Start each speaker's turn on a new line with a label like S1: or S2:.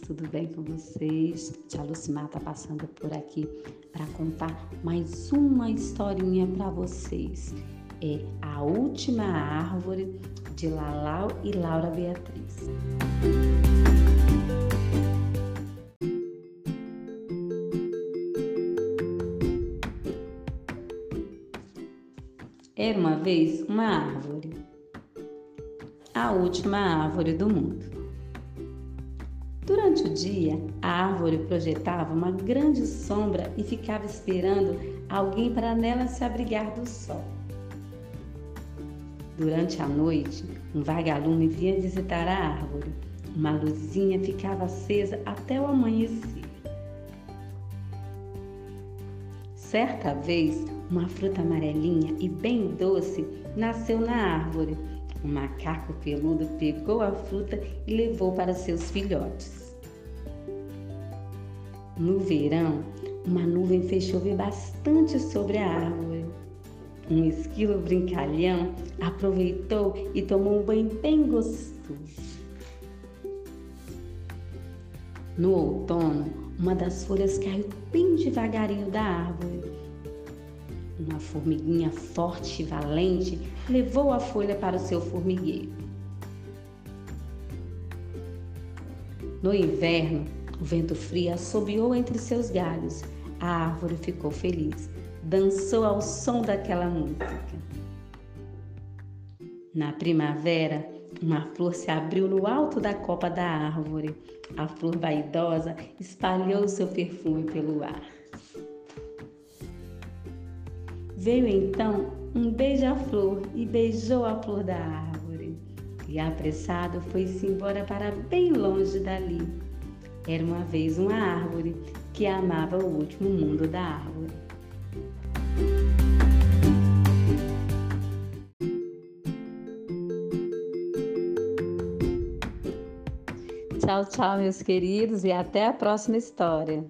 S1: tudo bem com vocês? Tia Lucimar tá passando por aqui para contar mais uma historinha para vocês. É A Última Árvore de Lalau e Laura Beatriz. Era uma vez uma árvore, a última árvore do mundo. Durante o dia, a árvore projetava uma grande sombra e ficava esperando alguém para nela se abrigar do sol. Durante a noite, um vagalume vinha visitar a árvore. Uma luzinha ficava acesa até o amanhecer. Certa vez, uma fruta amarelinha e bem doce nasceu na árvore o macaco peludo pegou a fruta e levou para seus filhotes. No verão, uma nuvem fez chover bastante sobre a árvore. Um esquilo brincalhão aproveitou e tomou um banho bem gostoso. No outono, uma das folhas caiu bem devagarinho da árvore uma formiguinha forte e valente levou a folha para o seu formigueiro. No inverno, o vento frio assobiou entre seus galhos. A árvore ficou feliz, dançou ao som daquela música. Na primavera, uma flor se abriu no alto da copa da árvore. A flor vaidosa espalhou seu perfume pelo ar. Veio então um beija-flor e beijou a flor da árvore. E apressado foi-se embora para bem longe dali. Era uma vez uma árvore que amava o último mundo da árvore. Tchau, tchau, meus queridos, e até a próxima história.